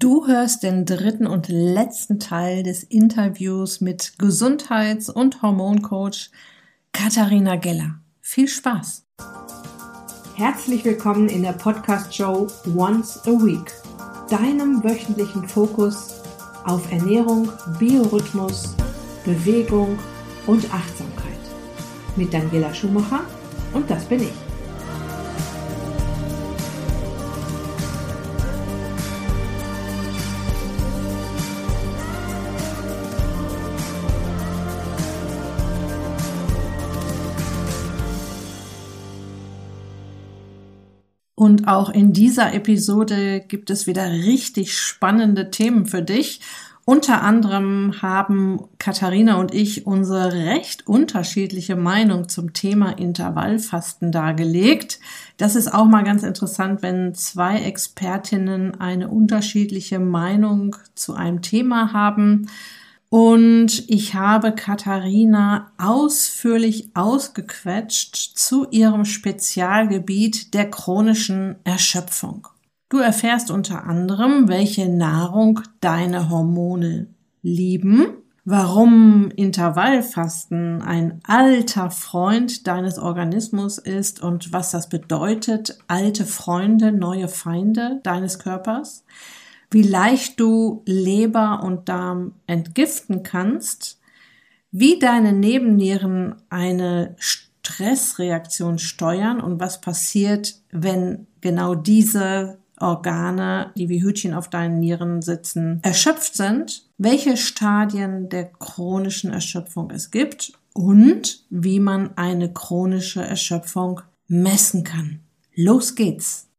Du hörst den dritten und letzten Teil des Interviews mit Gesundheits- und Hormoncoach Katharina Geller. Viel Spaß! Herzlich willkommen in der Podcast-Show Once a Week, deinem wöchentlichen Fokus auf Ernährung, Biorhythmus, Bewegung und Achtsamkeit. Mit Daniela Schumacher und das bin ich. Und auch in dieser Episode gibt es wieder richtig spannende Themen für dich. Unter anderem haben Katharina und ich unsere recht unterschiedliche Meinung zum Thema Intervallfasten dargelegt. Das ist auch mal ganz interessant, wenn zwei Expertinnen eine unterschiedliche Meinung zu einem Thema haben. Und ich habe Katharina ausführlich ausgequetscht zu ihrem Spezialgebiet der chronischen Erschöpfung. Du erfährst unter anderem, welche Nahrung deine Hormone lieben, warum Intervallfasten ein alter Freund deines Organismus ist und was das bedeutet, alte Freunde, neue Feinde deines Körpers, wie leicht du Leber und Darm entgiften kannst, wie deine Nebennieren eine Stressreaktion steuern und was passiert, wenn genau diese Organe, die wie Hütchen auf deinen Nieren sitzen, erschöpft sind, welche Stadien der chronischen Erschöpfung es gibt und wie man eine chronische Erschöpfung messen kann. Los geht's!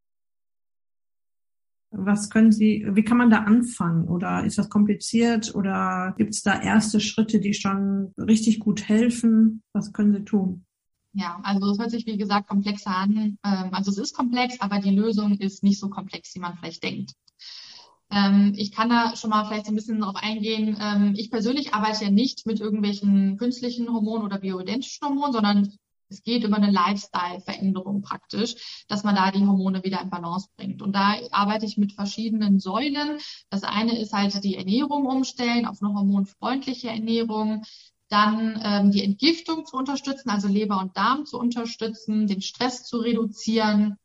Was können Sie, wie kann man da anfangen? Oder ist das kompliziert? Oder gibt es da erste Schritte, die schon richtig gut helfen? Was können Sie tun? Ja, also es hört sich wie gesagt komplexer an. Ähm, also es ist komplex, aber die Lösung ist nicht so komplex, wie man vielleicht denkt. Ähm, ich kann da schon mal vielleicht so ein bisschen darauf eingehen. Ähm, ich persönlich arbeite ja nicht mit irgendwelchen künstlichen Hormonen oder bioidentischen Hormonen, sondern es geht über eine Lifestyle-Veränderung praktisch, dass man da die Hormone wieder in Balance bringt. Und da arbeite ich mit verschiedenen Säulen. Das eine ist halt die Ernährung umstellen auf eine hormonfreundliche Ernährung dann ähm, die Entgiftung zu unterstützen, also Leber und Darm zu unterstützen, den Stress zu reduzieren,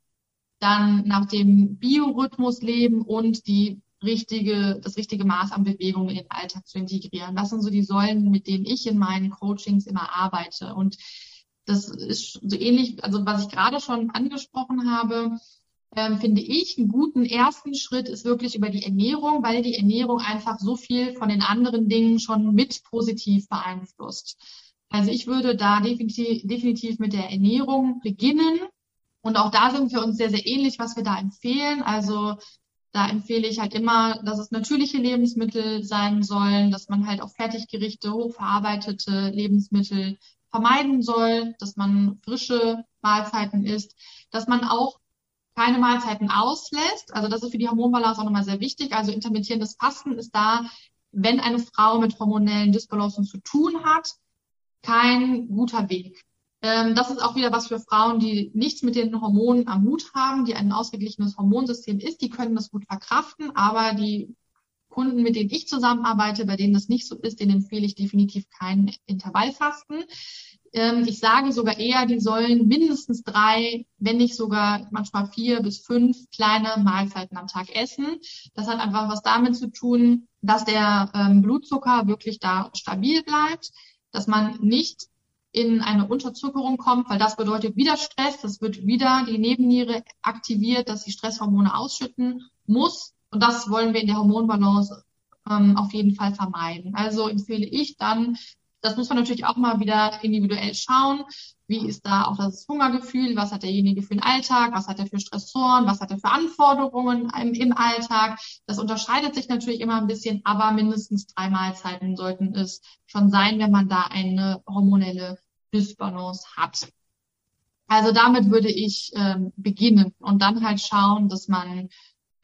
dann nach dem Biorhythmus leben und die richtige, das richtige Maß an Bewegung in den Alltag zu integrieren. Das sind so die Säulen, mit denen ich in meinen Coachings immer arbeite. Und das ist so ähnlich, also was ich gerade schon angesprochen habe, ähm, finde ich, einen guten ersten Schritt ist wirklich über die Ernährung, weil die Ernährung einfach so viel von den anderen Dingen schon mit positiv beeinflusst. Also ich würde da definitiv, definitiv mit der Ernährung beginnen. Und auch da sind wir uns sehr, sehr ähnlich, was wir da empfehlen. Also da empfehle ich halt immer, dass es natürliche Lebensmittel sein sollen, dass man halt auch Fertiggerichte, hochverarbeitete Lebensmittel vermeiden soll, dass man frische Mahlzeiten isst, dass man auch keine Mahlzeiten auslässt. Also das ist für die Hormonbalance auch nochmal sehr wichtig. Also intermittierendes Fasten ist da, wenn eine Frau mit hormonellen Disbalancen zu tun hat, kein guter Weg. Ähm, das ist auch wieder was für Frauen, die nichts mit den Hormonen am Hut haben, die ein ausgeglichenes Hormonsystem ist. Die können das gut verkraften, aber die Kunden, mit denen ich zusammenarbeite, bei denen das nicht so ist, denen empfehle ich definitiv kein Intervallfasten. Ähm, ich sage sogar eher, die sollen mindestens drei, wenn nicht sogar manchmal vier bis fünf kleine Mahlzeiten am Tag essen. Das hat einfach was damit zu tun, dass der ähm, Blutzucker wirklich da stabil bleibt, dass man nicht in eine Unterzuckerung kommt, weil das bedeutet wieder Stress, das wird wieder die Nebenniere aktiviert, dass sie Stresshormone ausschütten muss und das wollen wir in der Hormonbalance ähm, auf jeden Fall vermeiden. Also empfehle ich dann, das muss man natürlich auch mal wieder individuell schauen. Wie ist da auch das Hungergefühl? Was hat derjenige für einen Alltag? Was hat er für Stressoren? Was hat er für Anforderungen im, im Alltag? Das unterscheidet sich natürlich immer ein bisschen, aber mindestens drei Mahlzeiten sollten es schon sein, wenn man da eine hormonelle Dysbalance hat. Also damit würde ich ähm, beginnen und dann halt schauen, dass man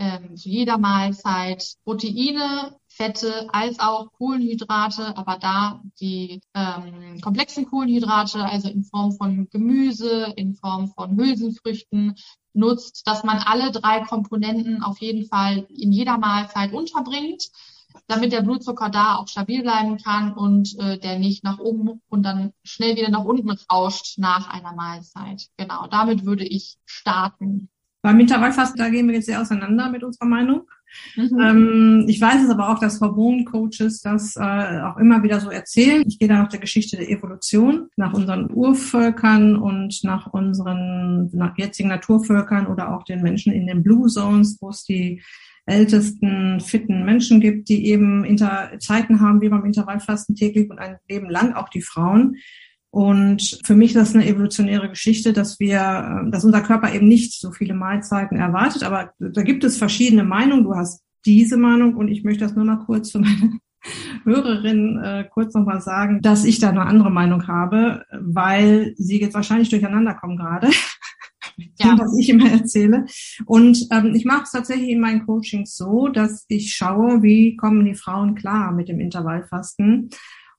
ähm, zu jeder Mahlzeit Proteine, Fette als auch Kohlenhydrate, aber da die ähm, komplexen Kohlenhydrate, also in Form von Gemüse, in Form von Hülsenfrüchten, nutzt, dass man alle drei Komponenten auf jeden Fall in jeder Mahlzeit unterbringt, damit der Blutzucker da auch stabil bleiben kann und äh, der nicht nach oben und dann schnell wieder nach unten rauscht nach einer Mahlzeit. Genau, damit würde ich starten. Beim Intervallfasten, da gehen wir jetzt sehr auseinander mit unserer Meinung. Mhm. Ähm, ich weiß es aber auch, dass Hormoncoaches das äh, auch immer wieder so erzählen. Ich gehe da nach der Geschichte der Evolution, nach unseren Urvölkern und nach unseren nach jetzigen Naturvölkern oder auch den Menschen in den Blue Zones, wo es die ältesten fitten Menschen gibt, die eben Inter Zeiten haben wie beim Intervallfasten täglich und ein Leben lang, auch die Frauen. Und für mich ist das eine evolutionäre Geschichte, dass wir, dass unser Körper eben nicht so viele Mahlzeiten erwartet. Aber da gibt es verschiedene Meinungen. Du hast diese Meinung und ich möchte das nur mal kurz für meine Hörerin äh, kurz nochmal sagen, dass ich da eine andere Meinung habe, weil sie jetzt wahrscheinlich durcheinander kommen gerade. Ja. was ich immer erzähle. Und ähm, ich mache es tatsächlich in meinen Coachings so, dass ich schaue, wie kommen die Frauen klar mit dem Intervallfasten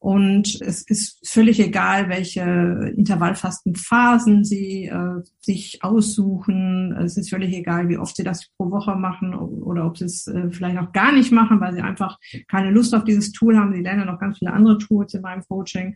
und es ist völlig egal, welche Intervallfastenphasen sie äh, sich aussuchen. Es ist völlig egal, wie oft sie das pro Woche machen oder ob sie es äh, vielleicht auch gar nicht machen, weil sie einfach keine Lust auf dieses Tool haben. Sie lernen noch ganz viele andere Tools in meinem Coaching.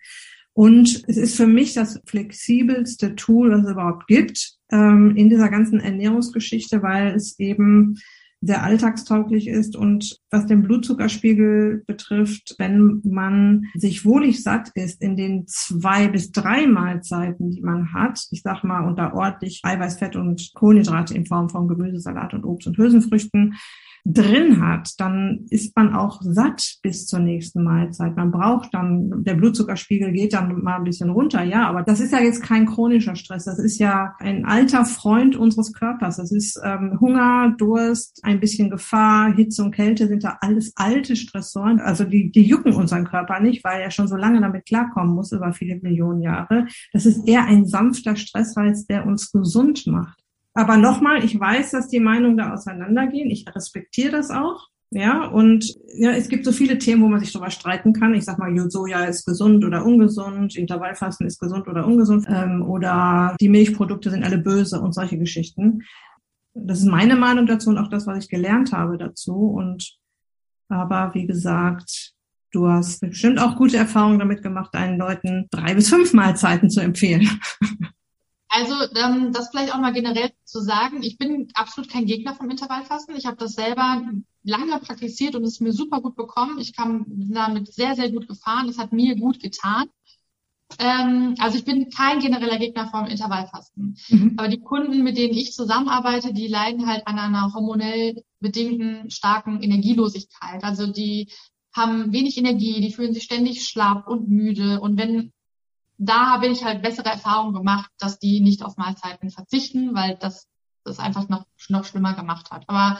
Und es ist für mich das flexibelste Tool, was es überhaupt gibt ähm, in dieser ganzen Ernährungsgeschichte, weil es eben sehr alltagstauglich ist und was den Blutzuckerspiegel betrifft, wenn man sich wohlig satt ist in den zwei bis drei Mahlzeiten, die man hat, ich sag mal unter ordentlich Eiweiß, Fett und Kohlenhydrate in Form von Gemüsesalat und Obst und Hülsenfrüchten, drin hat, dann ist man auch satt bis zur nächsten Mahlzeit. Man braucht dann, der Blutzuckerspiegel geht dann mal ein bisschen runter, ja, aber das ist ja jetzt kein chronischer Stress. Das ist ja ein alter Freund unseres Körpers. Das ist ähm, Hunger, Durst, ein bisschen Gefahr, Hitze und Kälte sind da alles alte Stressoren. Also die, die jucken unseren Körper nicht, weil er schon so lange damit klarkommen muss, über viele Millionen Jahre. Das ist eher ein sanfter Stressreiz, der uns gesund macht. Aber nochmal, ich weiß, dass die Meinungen da auseinandergehen. Ich respektiere das auch. Ja, und ja, es gibt so viele Themen, wo man sich drüber streiten kann. Ich sag mal, Soja ist gesund oder ungesund, Intervallfasten ist gesund oder ungesund, ähm, oder die Milchprodukte sind alle böse und solche Geschichten. Das ist meine Meinung dazu und auch das, was ich gelernt habe dazu. Und aber wie gesagt, du hast bestimmt auch gute Erfahrungen damit gemacht, deinen Leuten drei bis fünf Mahlzeiten zu empfehlen. Also ähm, das vielleicht auch mal generell zu sagen, ich bin absolut kein Gegner vom Intervallfasten. Ich habe das selber lange praktiziert und es ist mir super gut bekommen. Ich kam damit sehr, sehr gut gefahren. Es hat mir gut getan. Ähm, also ich bin kein genereller Gegner vom Intervallfasten. Mhm. Aber die Kunden, mit denen ich zusammenarbeite, die leiden halt an einer hormonell bedingten starken Energielosigkeit. Also die haben wenig Energie, die fühlen sich ständig schlapp und müde. Und wenn da habe ich halt bessere Erfahrungen gemacht, dass die nicht auf Mahlzeiten verzichten, weil das das einfach noch, noch schlimmer gemacht hat. Aber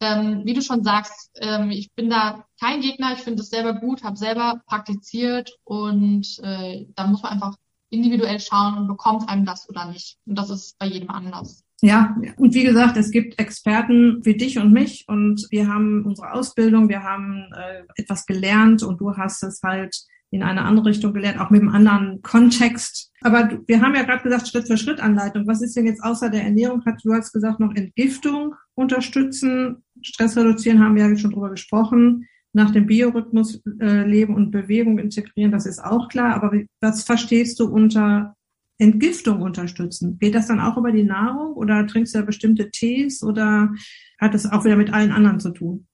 ähm, wie du schon sagst, ähm, ich bin da kein Gegner, ich finde es selber gut, habe selber praktiziert und äh, da muss man einfach individuell schauen und bekommt einem das oder nicht. Und das ist bei jedem anders. Ja, und wie gesagt, es gibt Experten wie dich und mich und wir haben unsere Ausbildung, wir haben äh, etwas gelernt und du hast es halt in eine andere Richtung gelernt, auch mit einem anderen Kontext. Aber wir haben ja gerade gesagt, Schritt für Schritt Anleitung. Was ist denn jetzt außer der Ernährung? Hat du hast gesagt, noch Entgiftung unterstützen, Stress reduzieren, haben wir ja schon drüber gesprochen. Nach dem Biorhythmus äh, Leben und Bewegung integrieren, das ist auch klar. Aber was verstehst du unter Entgiftung unterstützen? Geht das dann auch über die Nahrung oder trinkst du da bestimmte Tees oder hat das auch wieder mit allen anderen zu tun?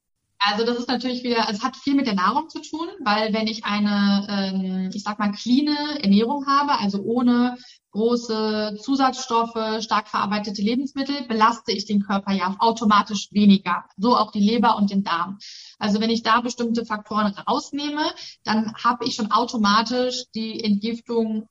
Also das ist natürlich wieder, also es hat viel mit der Nahrung zu tun, weil wenn ich eine, ähm, ich sag mal, clean Ernährung habe, also ohne große Zusatzstoffe, stark verarbeitete Lebensmittel, belaste ich den Körper ja automatisch weniger. So auch die Leber und den Darm. Also wenn ich da bestimmte Faktoren rausnehme, dann habe ich schon automatisch die Entgiftung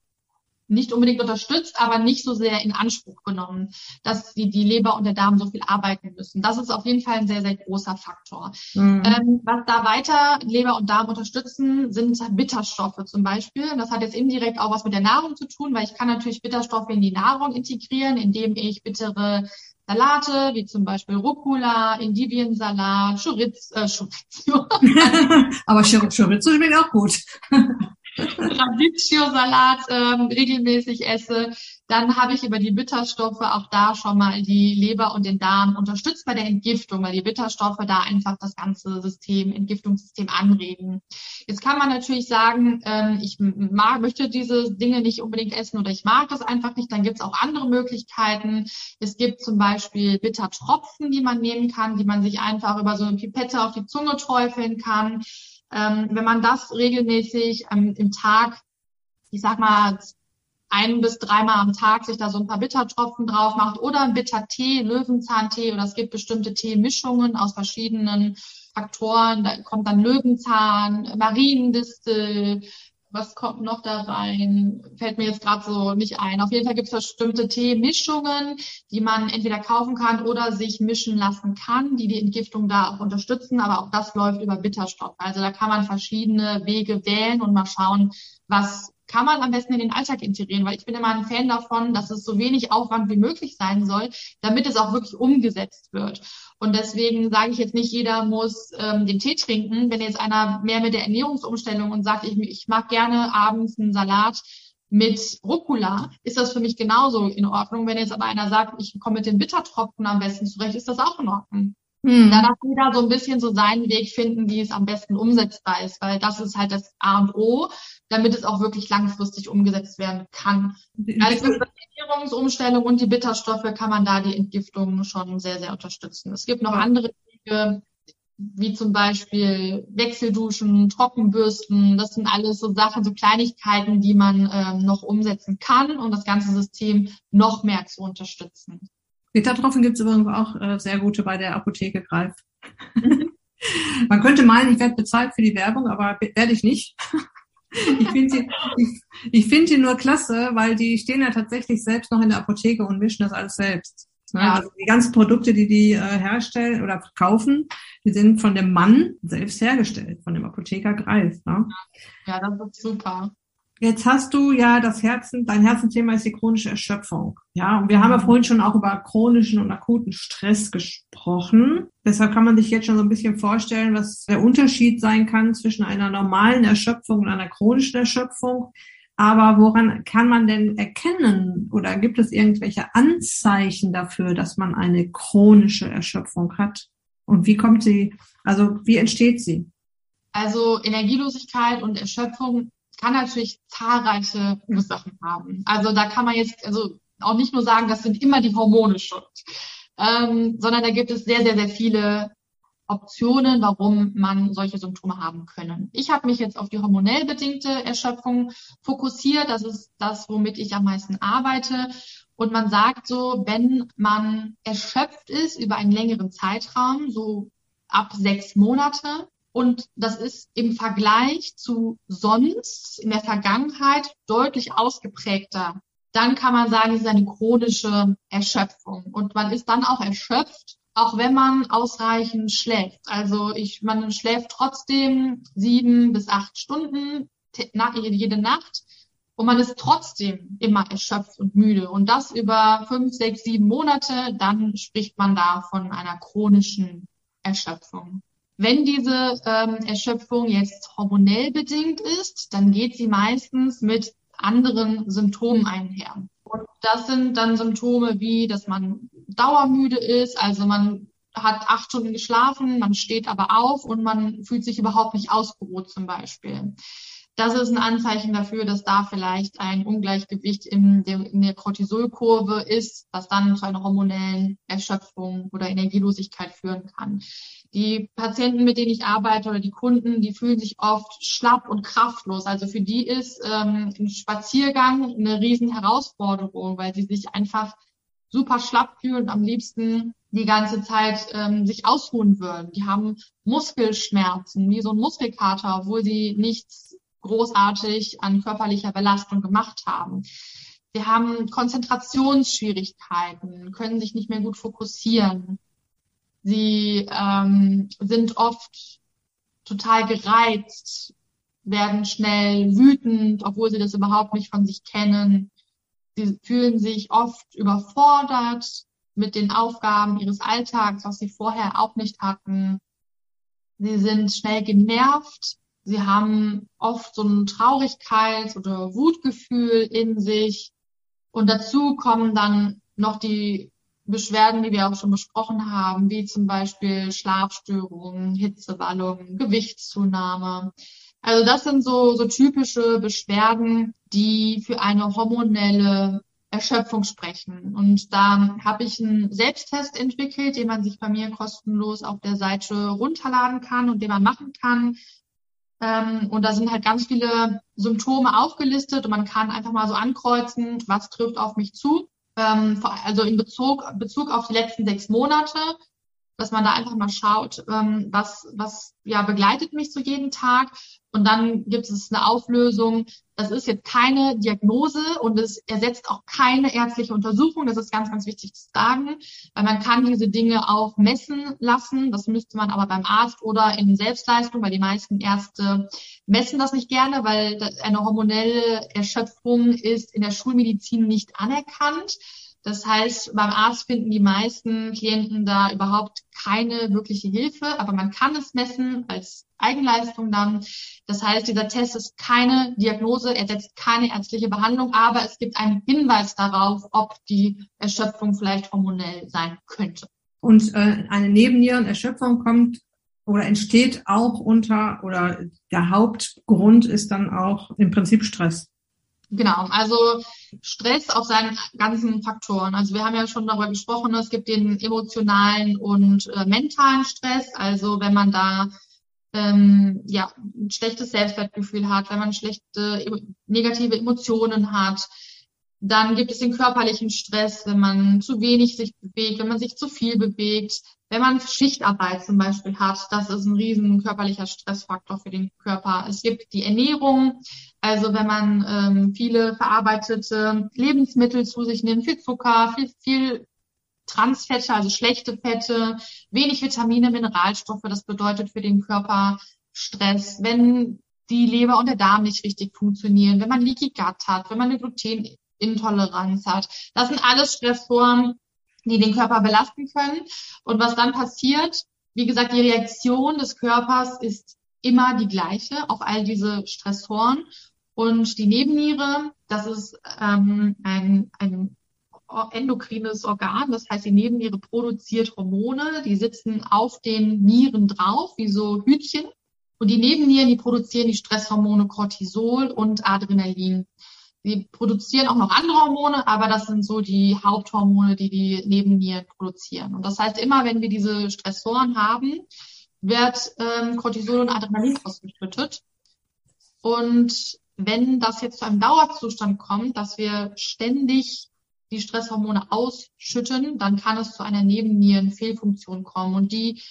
nicht unbedingt unterstützt, aber nicht so sehr in Anspruch genommen, dass die, die Leber und der Darm so viel arbeiten müssen. Das ist auf jeden Fall ein sehr, sehr großer Faktor. Mhm. Ähm, was da weiter Leber und Darm unterstützen, sind Bitterstoffe zum Beispiel. Das hat jetzt indirekt auch was mit der Nahrung zu tun, weil ich kann natürlich Bitterstoffe in die Nahrung integrieren, indem ich bittere Salate, wie zum Beispiel Rucola, Endiviensalat, Chorizo, äh, Chorizo. Aber Chorizo schmeckt auch gut. Radicchio-Salat ähm, regelmäßig esse, dann habe ich über die Bitterstoffe auch da schon mal die Leber und den Darm unterstützt bei der Entgiftung, weil die Bitterstoffe da einfach das ganze System, Entgiftungssystem anregen. Jetzt kann man natürlich sagen, ähm, ich mag, möchte diese Dinge nicht unbedingt essen oder ich mag das einfach nicht. Dann gibt es auch andere Möglichkeiten. Es gibt zum Beispiel Bittertropfen, die man nehmen kann, die man sich einfach über so eine Pipette auf die Zunge träufeln kann. Ähm, wenn man das regelmäßig ähm, im Tag, ich sag mal, ein bis dreimal am Tag sich da so ein paar Bittertropfen drauf macht oder Bittertee, Löwenzahntee oder es gibt bestimmte Teemischungen aus verschiedenen Faktoren. Da kommt dann Löwenzahn, Mariendistel, was kommt noch da rein? Fällt mir jetzt gerade so nicht ein. Auf jeden Fall gibt es bestimmte Teemischungen, die man entweder kaufen kann oder sich mischen lassen kann, die die Entgiftung da auch unterstützen. Aber auch das läuft über Bitterstoff. Also da kann man verschiedene Wege wählen und mal schauen, was kann man am besten in den Alltag integrieren, weil ich bin immer ein Fan davon, dass es so wenig Aufwand wie möglich sein soll, damit es auch wirklich umgesetzt wird. Und deswegen sage ich jetzt nicht, jeder muss ähm, den Tee trinken. Wenn jetzt einer mehr mit der Ernährungsumstellung und sagt, ich, ich mag gerne abends einen Salat mit Rucola, ist das für mich genauso in Ordnung. Wenn jetzt aber einer sagt, ich komme mit den Bittertropfen am besten zurecht, ist das auch in Ordnung. Hm. Da darf jeder so ein bisschen so seinen Weg finden, wie es am besten umsetzbar ist, weil das ist halt das A und O, damit es auch wirklich langfristig umgesetzt werden kann. Also die Ernährungsumstellung und die Bitterstoffe kann man da die Entgiftung schon sehr, sehr unterstützen. Es gibt noch andere Wege, wie zum Beispiel Wechselduschen, Trockenbürsten. Das sind alles so Sachen, so Kleinigkeiten, die man ähm, noch umsetzen kann, um das ganze System noch mehr zu unterstützen. Bittertropfen gibt es übrigens auch äh, sehr gute bei der Apotheke Greif. Man könnte meinen, ich werde bezahlt für die Werbung, aber werde ich nicht. ich finde sie, ich, ich find die nur klasse, weil die stehen ja tatsächlich selbst noch in der Apotheke und mischen das alles selbst. Ne? Ja. Also die ganzen Produkte, die die äh, herstellen oder verkaufen, die sind von dem Mann selbst hergestellt, von dem Apotheker Greif. Ne? Ja, das ist super. Jetzt hast du ja das Herzen, dein Herzenthema ist die chronische Erschöpfung. Ja, und wir haben ja mhm. vorhin schon auch über chronischen und akuten Stress gesprochen. Deshalb kann man sich jetzt schon so ein bisschen vorstellen, was der Unterschied sein kann zwischen einer normalen Erschöpfung und einer chronischen Erschöpfung. Aber woran kann man denn erkennen oder gibt es irgendwelche Anzeichen dafür, dass man eine chronische Erschöpfung hat? Und wie kommt sie, also wie entsteht sie? Also Energielosigkeit und Erschöpfung kann natürlich zahlreiche Ursachen haben. Also da kann man jetzt also auch nicht nur sagen, das sind immer die Hormone schuld, ähm, sondern da gibt es sehr, sehr, sehr viele Optionen, warum man solche Symptome haben können. Ich habe mich jetzt auf die hormonell bedingte Erschöpfung fokussiert. Das ist das, womit ich am meisten arbeite. Und man sagt so, wenn man erschöpft ist über einen längeren Zeitraum, so ab sechs Monate, und das ist im Vergleich zu sonst in der Vergangenheit deutlich ausgeprägter. Dann kann man sagen, es ist eine chronische Erschöpfung. Und man ist dann auch erschöpft, auch wenn man ausreichend schläft. Also ich, man schläft trotzdem sieben bis acht Stunden jede Nacht. Und man ist trotzdem immer erschöpft und müde. Und das über fünf, sechs, sieben Monate, dann spricht man da von einer chronischen Erschöpfung. Wenn diese ähm, Erschöpfung jetzt hormonell bedingt ist, dann geht sie meistens mit anderen Symptomen einher. Und das sind dann Symptome wie, dass man dauermüde ist, also man hat acht Stunden geschlafen, man steht aber auf und man fühlt sich überhaupt nicht ausgeruht zum Beispiel. Das ist ein Anzeichen dafür, dass da vielleicht ein Ungleichgewicht in der, in der Cortisolkurve ist, was dann zu einer hormonellen Erschöpfung oder Energielosigkeit führen kann. Die Patienten, mit denen ich arbeite oder die Kunden, die fühlen sich oft schlapp und kraftlos. Also für die ist ähm, ein Spaziergang eine riesen Herausforderung, weil sie sich einfach super schlapp fühlen und am liebsten die ganze Zeit ähm, sich ausruhen würden. Die haben Muskelschmerzen, wie so ein Muskelkater, obwohl sie nichts großartig an körperlicher Belastung gemacht haben. Sie haben Konzentrationsschwierigkeiten, können sich nicht mehr gut fokussieren. Sie ähm, sind oft total gereizt, werden schnell wütend, obwohl sie das überhaupt nicht von sich kennen. Sie fühlen sich oft überfordert mit den Aufgaben ihres Alltags, was sie vorher auch nicht hatten. Sie sind schnell genervt, Sie haben oft so ein Traurigkeits- oder Wutgefühl in sich. Und dazu kommen dann noch die Beschwerden, die wir auch schon besprochen haben, wie zum Beispiel Schlafstörungen, Hitzewallungen, Gewichtszunahme. Also das sind so, so typische Beschwerden, die für eine hormonelle Erschöpfung sprechen. Und da habe ich einen Selbsttest entwickelt, den man sich bei mir kostenlos auf der Seite runterladen kann und den man machen kann. Ähm, und da sind halt ganz viele Symptome aufgelistet und man kann einfach mal so ankreuzen, was trifft auf mich zu. Ähm, also in Bezug, Bezug auf die letzten sechs Monate dass man da einfach mal schaut, ähm, was, was ja begleitet mich so jeden Tag. Und dann gibt es eine Auflösung. Das ist jetzt keine Diagnose und es ersetzt auch keine ärztliche Untersuchung. Das ist ganz, ganz wichtig zu sagen, weil man kann diese Dinge auch messen lassen. Das müsste man aber beim Arzt oder in Selbstleistung, weil die meisten Ärzte messen das nicht gerne, weil eine hormonelle Erschöpfung ist in der Schulmedizin nicht anerkannt. Das heißt, beim Arzt finden die meisten Klienten da überhaupt keine wirkliche Hilfe, aber man kann es messen als Eigenleistung dann. Das heißt, dieser Test ist keine Diagnose, er setzt keine ärztliche Behandlung, aber es gibt einen Hinweis darauf, ob die Erschöpfung vielleicht hormonell sein könnte. Und äh, eine Nebennierenerschöpfung kommt oder entsteht auch unter oder der Hauptgrund ist dann auch im Prinzip Stress. Genau, also Stress auf seinen ganzen Faktoren. Also wir haben ja schon darüber gesprochen, es gibt den emotionalen und äh, mentalen Stress. Also wenn man da ähm, ja ein schlechtes Selbstwertgefühl hat, wenn man schlechte negative Emotionen hat, dann gibt es den körperlichen Stress, wenn man zu wenig sich bewegt, wenn man sich zu viel bewegt, wenn man Schichtarbeit zum Beispiel hat. Das ist ein riesen körperlicher Stressfaktor für den Körper. Es gibt die Ernährung, also wenn man ähm, viele verarbeitete Lebensmittel zu sich nimmt, viel Zucker, viel, viel Transfette, also schlechte Fette, wenig Vitamine, Mineralstoffe, das bedeutet für den Körper Stress. Wenn die Leber und der Darm nicht richtig funktionieren, wenn man Leaky Gut hat, wenn man eine Glutenintoleranz hat. Das sind alles Stressformen, die den Körper belasten können. Und was dann passiert, wie gesagt, die Reaktion des Körpers ist immer die gleiche auf all diese Stressoren. Und die Nebenniere, das ist ähm, ein, ein endokrines Organ, das heißt, die Nebenniere produziert Hormone, die sitzen auf den Nieren drauf, wie so Hütchen. Und die Nebennieren, die produzieren die Stresshormone Cortisol und Adrenalin. Sie produzieren auch noch andere Hormone, aber das sind so die Haupthormone, die die Nebennieren produzieren. Und das heißt, immer wenn wir diese Stressoren haben, wird ähm, Cortisol und Adrenalin ausgeschüttet. Und wenn das jetzt zu einem Dauerzustand kommt, dass wir ständig die Stresshormone ausschütten, dann kann es zu einer Nebennierenfehlfunktion kommen. Und die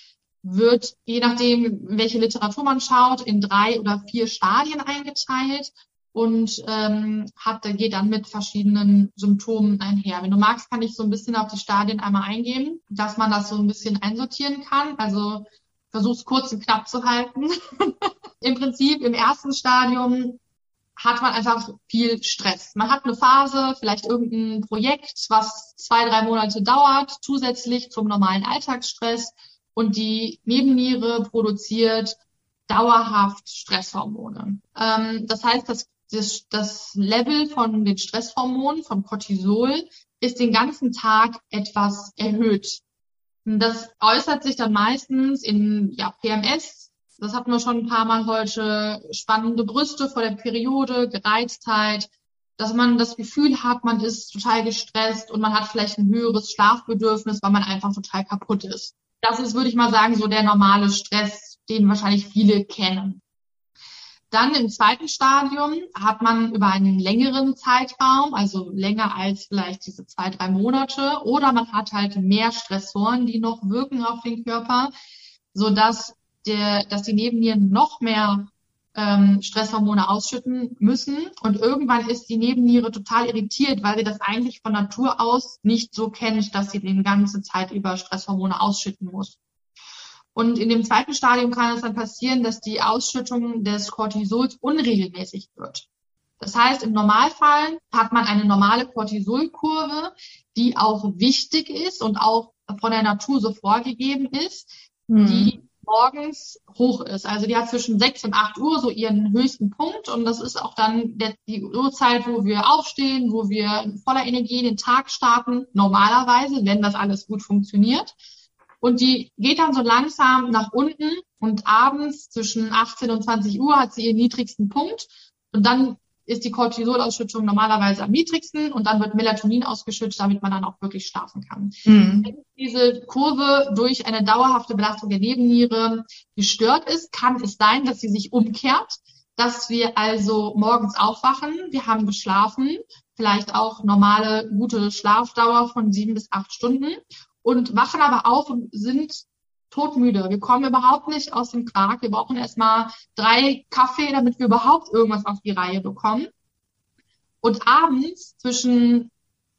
wird, je nachdem, welche Literatur man schaut, in drei oder vier Stadien eingeteilt und ähm, hat, geht dann mit verschiedenen Symptomen einher. Wenn du magst, kann ich so ein bisschen auf die Stadien einmal eingehen, dass man das so ein bisschen einsortieren kann. Also versuch's kurz und knapp zu halten. Im Prinzip im ersten Stadium hat man einfach viel Stress. Man hat eine Phase, vielleicht irgendein Projekt, was zwei, drei Monate dauert, zusätzlich zum normalen Alltagsstress und die Nebenniere produziert dauerhaft Stresshormone. Ähm, das heißt, das, das, das Level von den Stresshormonen, von Cortisol, ist den ganzen Tag etwas erhöht. Das äußert sich dann meistens in ja, PMS. Das hatten wir schon ein paar Mal heute. Spannende Brüste vor der Periode, Gereiztheit, dass man das Gefühl hat, man ist total gestresst und man hat vielleicht ein höheres Schlafbedürfnis, weil man einfach total kaputt ist das ist, würde ich mal sagen, so der normale Stress, den wahrscheinlich viele kennen. Dann im zweiten Stadium hat man über einen längeren Zeitraum, also länger als vielleicht diese zwei, drei Monate, oder man hat halt mehr Stressoren, die noch wirken auf den Körper, so dass der, dass die Nebennieren noch mehr ähm, Stresshormone ausschütten müssen. Und irgendwann ist die Nebenniere total irritiert, weil sie das eigentlich von Natur aus nicht so kennt, dass sie die ganze Zeit über Stresshormone ausschütten muss. Und in dem zweiten Stadium kann es dann passieren, dass die Ausschüttung des Cortisols unregelmäßig wird. Das heißt, im Normalfall hat man eine normale Cortisolkurve, die auch wichtig ist und auch von der Natur so vorgegeben ist, mhm. die morgens hoch ist. Also die hat zwischen 6 und 8 Uhr so ihren höchsten Punkt und das ist auch dann der, die Uhrzeit, wo wir aufstehen, wo wir voller Energie den Tag starten, normalerweise, wenn das alles gut funktioniert. Und die geht dann so langsam nach unten und abends zwischen 18 und 20 Uhr hat sie ihren niedrigsten Punkt und dann ist die Cortisolausschüttung normalerweise am niedrigsten und dann wird Melatonin ausgeschüttet, damit man dann auch wirklich schlafen kann. Mhm. Wenn diese Kurve durch eine dauerhafte Belastung der Nebenniere gestört ist, kann es sein, dass sie sich umkehrt, dass wir also morgens aufwachen, wir haben geschlafen, vielleicht auch normale gute Schlafdauer von sieben bis acht Stunden und wachen aber auf und sind todmüde. Wir kommen überhaupt nicht aus dem Quark. Wir brauchen erstmal drei Kaffee, damit wir überhaupt irgendwas auf die Reihe bekommen. Und abends zwischen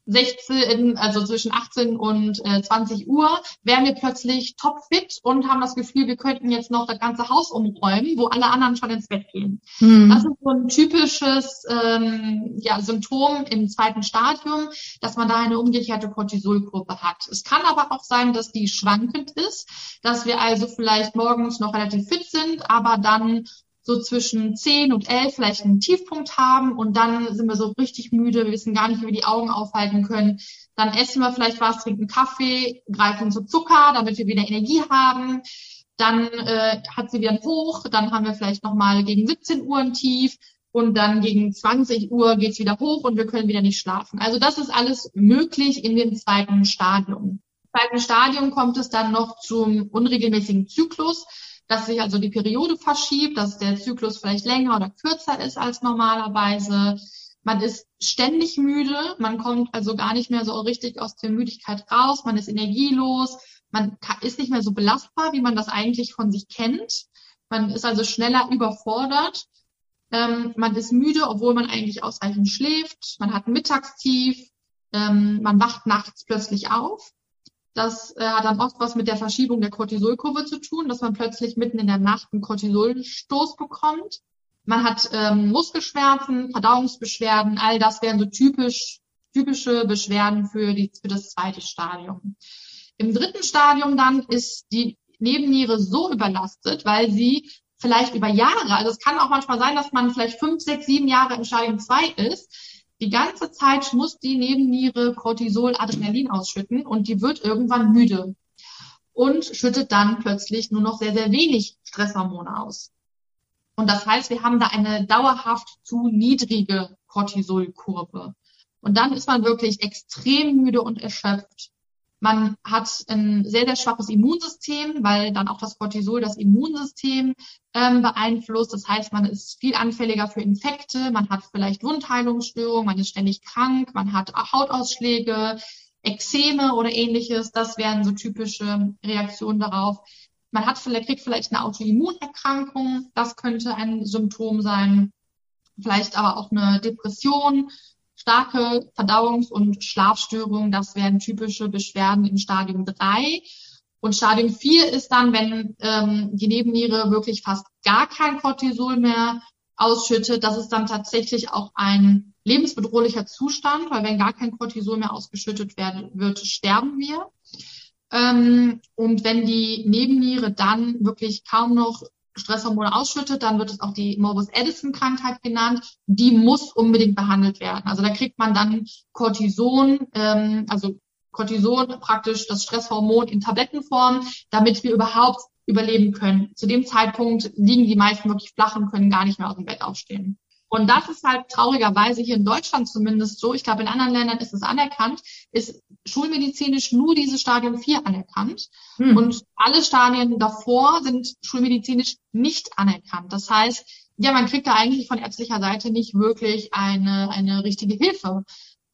16, also zwischen 18 und äh, 20 Uhr, wären wir plötzlich topfit und haben das Gefühl, wir könnten jetzt noch das ganze Haus umräumen, wo alle anderen schon ins Bett gehen. Mhm. Das ist so ein typisches ähm, ja, Symptom im zweiten Stadium, dass man da eine umgekehrte Cortisolkurve hat. Es kann aber auch sein, dass die schwankend ist, dass wir also vielleicht morgens noch relativ fit sind, aber dann so zwischen 10 und 11 vielleicht einen Tiefpunkt haben und dann sind wir so richtig müde, wir wissen gar nicht, wie wir die Augen aufhalten können. Dann essen wir vielleicht was, trinken Kaffee, greifen zu Zucker, damit wir wieder Energie haben. Dann äh, hat sie wieder Hoch, dann haben wir vielleicht nochmal gegen 17 Uhr ein Tief und dann gegen 20 Uhr geht's wieder hoch und wir können wieder nicht schlafen. Also das ist alles möglich in dem zweiten Stadium. Im zweiten Stadium kommt es dann noch zum unregelmäßigen Zyklus dass sich also die Periode verschiebt, dass der Zyklus vielleicht länger oder kürzer ist als normalerweise. Man ist ständig müde, man kommt also gar nicht mehr so richtig aus der Müdigkeit raus, man ist energielos, man ist nicht mehr so belastbar, wie man das eigentlich von sich kennt. Man ist also schneller überfordert. Ähm, man ist müde, obwohl man eigentlich ausreichend schläft. Man hat ein Mittagstief. Ähm, man wacht nachts plötzlich auf. Das äh, hat dann oft was mit der Verschiebung der Cortisolkurve zu tun, dass man plötzlich mitten in der Nacht einen Cortisolstoß bekommt. Man hat ähm, Muskelschmerzen, Verdauungsbeschwerden, all das wären so typisch, typische Beschwerden für, die, für das zweite Stadium. Im dritten Stadium dann ist die Nebenniere so überlastet, weil sie vielleicht über Jahre, also es kann auch manchmal sein, dass man vielleicht fünf, sechs, sieben Jahre im Stadium zwei ist, die ganze Zeit muss die Nebenniere Cortisol, Adrenalin ausschütten und die wird irgendwann müde und schüttet dann plötzlich nur noch sehr, sehr wenig Stresshormone aus. Und das heißt, wir haben da eine dauerhaft zu niedrige Cortisolkurve. Und dann ist man wirklich extrem müde und erschöpft. Man hat ein sehr, sehr schwaches Immunsystem, weil dann auch das Cortisol das Immunsystem ähm, beeinflusst. Das heißt, man ist viel anfälliger für Infekte, man hat vielleicht Wundheilungsstörungen, man ist ständig krank, man hat Hautausschläge, Ekzeme oder ähnliches. Das wären so typische Reaktionen darauf. Man hat vielleicht, kriegt vielleicht eine Autoimmunerkrankung, das könnte ein Symptom sein. Vielleicht aber auch eine Depression, starke Verdauungs- und Schlafstörungen, das wären typische Beschwerden im Stadium 3. Und Stadium 4 ist dann, wenn ähm, die Nebenniere wirklich fast gar kein Cortisol mehr ausschüttet. Das ist dann tatsächlich auch ein lebensbedrohlicher Zustand, weil wenn gar kein Cortisol mehr ausgeschüttet werden wird, sterben wir. Ähm, und wenn die Nebenniere dann wirklich kaum noch Stresshormone ausschüttet, dann wird es auch die Morbus Addison Krankheit genannt. Die muss unbedingt behandelt werden. Also da kriegt man dann Cortison, ähm, also Cortison praktisch das Stresshormon in Tablettenform, damit wir überhaupt überleben können. Zu dem Zeitpunkt liegen die meisten wirklich flach und können gar nicht mehr aus dem Bett aufstehen. Und das ist halt traurigerweise hier in Deutschland zumindest so. Ich glaube, in anderen Ländern ist es anerkannt, ist schulmedizinisch nur dieses Stadium 4 anerkannt. Hm. Und alle Stadien davor sind schulmedizinisch nicht anerkannt. Das heißt, ja, man kriegt da eigentlich von ärztlicher Seite nicht wirklich eine, eine richtige Hilfe.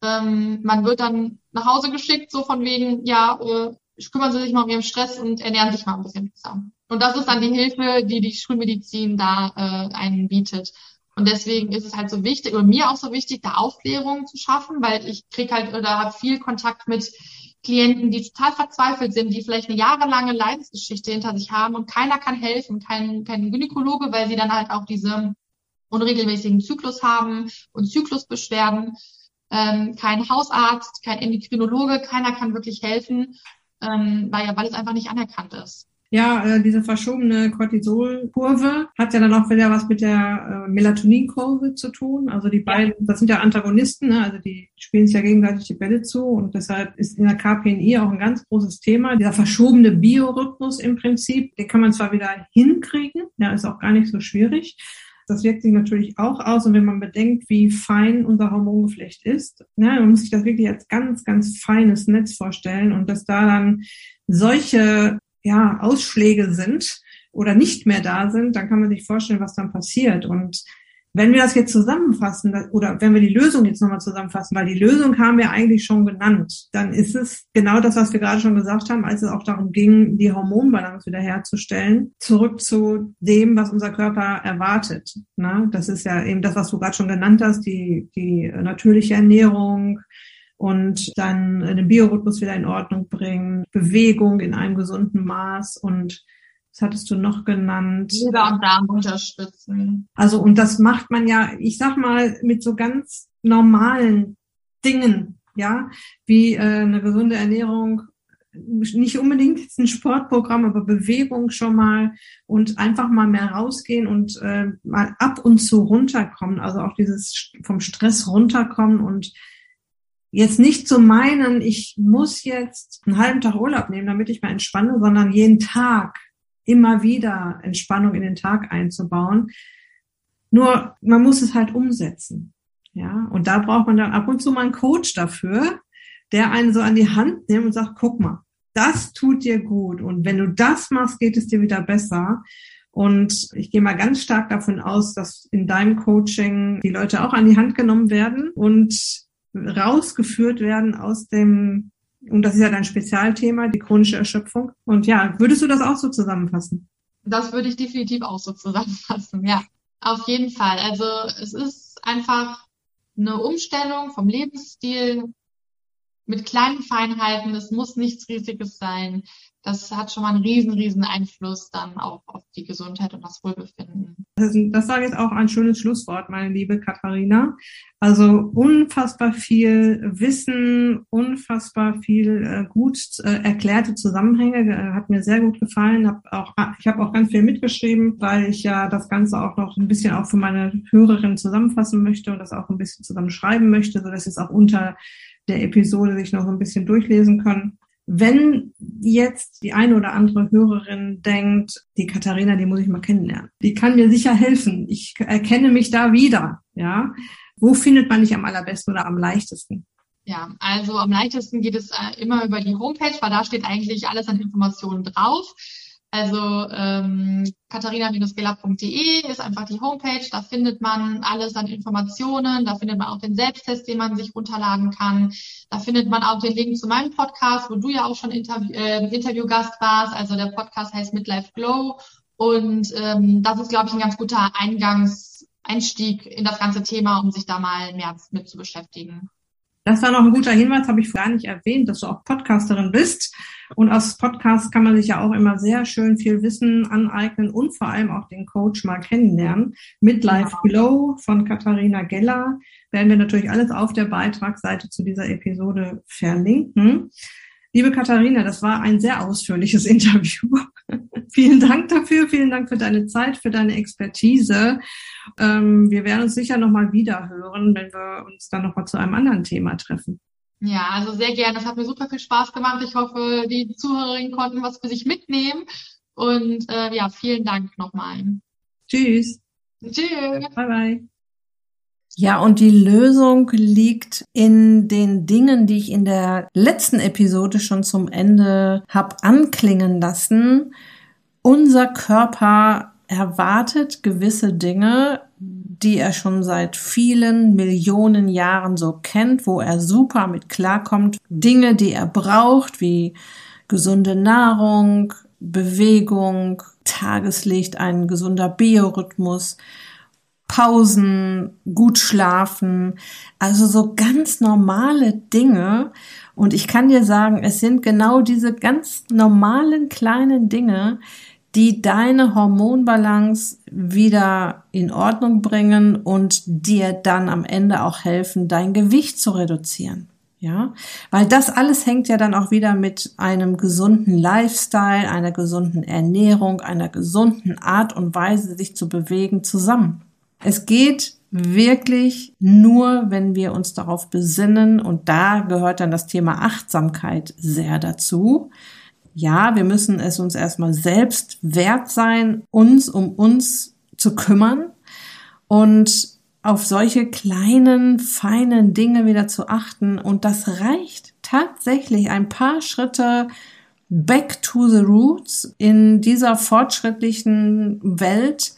Ähm, man wird dann nach Hause geschickt, so von wegen, ja, äh, kümmern Sie sich mal um Ihren Stress und ernähren sich mal ein bisschen besser. Und das ist dann die Hilfe, die die Schulmedizin da äh, einen bietet. Und deswegen ist es halt so wichtig, oder mir auch so wichtig, da Aufklärung zu schaffen, weil ich krieg halt oder habe viel Kontakt mit Klienten, die total verzweifelt sind, die vielleicht eine jahrelange Leidensgeschichte hinter sich haben und keiner kann helfen, kein, kein Gynäkologe, weil sie dann halt auch diese unregelmäßigen Zyklus haben und Zyklusbeschwerden, ähm, kein Hausarzt, kein Endokrinologe, keiner kann wirklich helfen, ähm, weil, weil es einfach nicht anerkannt ist. Ja, äh, diese verschobene Cortisolkurve hat ja dann auch wieder was mit der äh, Melatoninkurve zu tun. Also die beiden, das sind ja Antagonisten, ne? also die spielen sich ja gegenseitig die Bälle zu und deshalb ist in der KPNI auch ein ganz großes Thema. Dieser verschobene Biorhythmus im Prinzip, den kann man zwar wieder hinkriegen, ja, ist auch gar nicht so schwierig. Das wirkt sich natürlich auch aus. Und wenn man bedenkt, wie fein unser Hormongeflecht ist, ne, man muss sich das wirklich als ganz, ganz feines Netz vorstellen und dass da dann solche ja, Ausschläge sind oder nicht mehr da sind, dann kann man sich vorstellen, was dann passiert. Und wenn wir das jetzt zusammenfassen, oder wenn wir die Lösung jetzt nochmal zusammenfassen, weil die Lösung haben wir eigentlich schon genannt, dann ist es genau das, was wir gerade schon gesagt haben, als es auch darum ging, die Hormonbalance wiederherzustellen, zurück zu dem, was unser Körper erwartet. Na, das ist ja eben das, was du gerade schon genannt hast, die, die natürliche Ernährung, und dann den Biorhythmus wieder in Ordnung bringen, Bewegung in einem gesunden Maß und was hattest du noch genannt? Leber und Darm unterstützen. Also, und das macht man ja, ich sag mal, mit so ganz normalen Dingen, ja, wie äh, eine gesunde Ernährung, nicht unbedingt jetzt ein Sportprogramm, aber Bewegung schon mal und einfach mal mehr rausgehen und äh, mal ab und zu runterkommen, also auch dieses vom Stress runterkommen und jetzt nicht zu meinen, ich muss jetzt einen halben Tag Urlaub nehmen, damit ich mal entspanne, sondern jeden Tag immer wieder Entspannung in den Tag einzubauen. Nur man muss es halt umsetzen. Ja, und da braucht man dann ab und zu mal einen Coach dafür, der einen so an die Hand nimmt und sagt, guck mal, das tut dir gut. Und wenn du das machst, geht es dir wieder besser. Und ich gehe mal ganz stark davon aus, dass in deinem Coaching die Leute auch an die Hand genommen werden und rausgeführt werden aus dem, und das ist ja dein Spezialthema, die chronische Erschöpfung. Und ja, würdest du das auch so zusammenfassen? Das würde ich definitiv auch so zusammenfassen, ja. Auf jeden Fall. Also es ist einfach eine Umstellung vom Lebensstil mit kleinen Feinheiten. Es muss nichts Riesiges sein das hat schon mal einen riesen, riesen Einfluss dann auch auf die Gesundheit und das Wohlbefinden. Das, war jetzt auch ein schönes Schlusswort, meine liebe Katharina. Also unfassbar viel Wissen, unfassbar viel äh, gut äh, erklärte Zusammenhänge, äh, hat mir sehr gut gefallen. Hab auch, ich habe auch ganz viel mitgeschrieben, weil ich ja das Ganze auch noch ein bisschen auch für meine Hörerinnen zusammenfassen möchte und das auch ein bisschen zusammenschreiben möchte, so dass es auch unter der Episode sich noch ein bisschen durchlesen können. Wenn jetzt die eine oder andere Hörerin denkt, die Katharina, die muss ich mal kennenlernen. Die kann mir sicher helfen. Ich erkenne mich da wieder. Ja. Wo findet man dich am allerbesten oder am leichtesten? Ja, also am leichtesten geht es äh, immer über die Homepage, weil da steht eigentlich alles an Informationen drauf. Also ähm, katharina-gela.de ist einfach die Homepage, da findet man alles an Informationen, da findet man auch den Selbsttest, den man sich runterladen kann. Da findet man auch den Link zu meinem Podcast, wo du ja auch schon Interview, äh, Interviewgast warst. Also der Podcast heißt Midlife Glow. Und ähm, das ist, glaube ich, ein ganz guter Eingangseinstieg in das ganze Thema, um sich da mal mehr mit zu beschäftigen. Das war noch ein guter Hinweis, habe ich gar nicht erwähnt, dass du auch Podcasterin bist. Und aus Podcasts kann man sich ja auch immer sehr schön viel Wissen aneignen und vor allem auch den Coach mal kennenlernen. Midlife Glow von Katharina Geller werden wir natürlich alles auf der Beitragsseite zu dieser Episode verlinken. Liebe Katharina, das war ein sehr ausführliches Interview. vielen Dank dafür, vielen Dank für deine Zeit, für deine Expertise. Ähm, wir werden uns sicher nochmal wieder hören, wenn wir uns dann nochmal zu einem anderen Thema treffen. Ja, also sehr gerne. Es hat mir super viel Spaß gemacht. Ich hoffe, die Zuhörerinnen konnten was für sich mitnehmen. Und äh, ja, vielen Dank nochmal. Tschüss. Tschüss. Bye bye. Ja, und die Lösung liegt in den Dingen, die ich in der letzten Episode schon zum Ende hab anklingen lassen. Unser Körper erwartet gewisse Dinge, die er schon seit vielen Millionen Jahren so kennt, wo er super mit klarkommt. Dinge, die er braucht, wie gesunde Nahrung, Bewegung, Tageslicht, ein gesunder Biorhythmus, Pausen, gut schlafen, also so ganz normale Dinge. Und ich kann dir sagen, es sind genau diese ganz normalen kleinen Dinge, die deine Hormonbalance wieder in Ordnung bringen und dir dann am Ende auch helfen, dein Gewicht zu reduzieren. Ja, weil das alles hängt ja dann auch wieder mit einem gesunden Lifestyle, einer gesunden Ernährung, einer gesunden Art und Weise, sich zu bewegen, zusammen. Es geht wirklich nur, wenn wir uns darauf besinnen und da gehört dann das Thema Achtsamkeit sehr dazu. Ja, wir müssen es uns erstmal selbst wert sein, uns um uns zu kümmern und auf solche kleinen, feinen Dinge wieder zu achten. Und das reicht tatsächlich ein paar Schritte back to the roots in dieser fortschrittlichen Welt.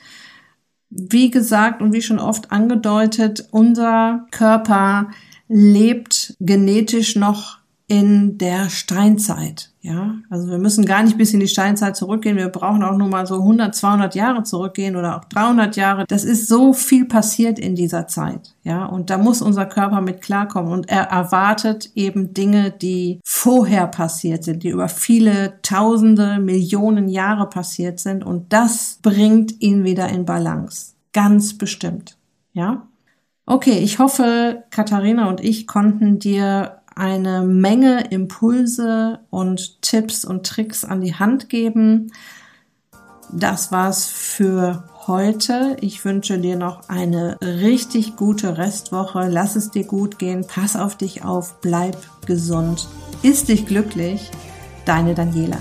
Wie gesagt und wie schon oft angedeutet, unser Körper lebt genetisch noch in der Steinzeit. Ja, also wir müssen gar nicht bis in die Steinzeit zurückgehen. Wir brauchen auch nur mal so 100, 200 Jahre zurückgehen oder auch 300 Jahre. Das ist so viel passiert in dieser Zeit. Ja, und da muss unser Körper mit klarkommen und er erwartet eben Dinge, die vorher passiert sind, die über viele Tausende, Millionen Jahre passiert sind und das bringt ihn wieder in Balance. Ganz bestimmt. Ja. Okay, ich hoffe, Katharina und ich konnten dir eine Menge Impulse und Tipps und Tricks an die Hand geben. Das war's für heute. Ich wünsche dir noch eine richtig gute Restwoche. Lass es dir gut gehen. Pass auf dich auf. Bleib gesund. Ist dich glücklich. Deine Daniela.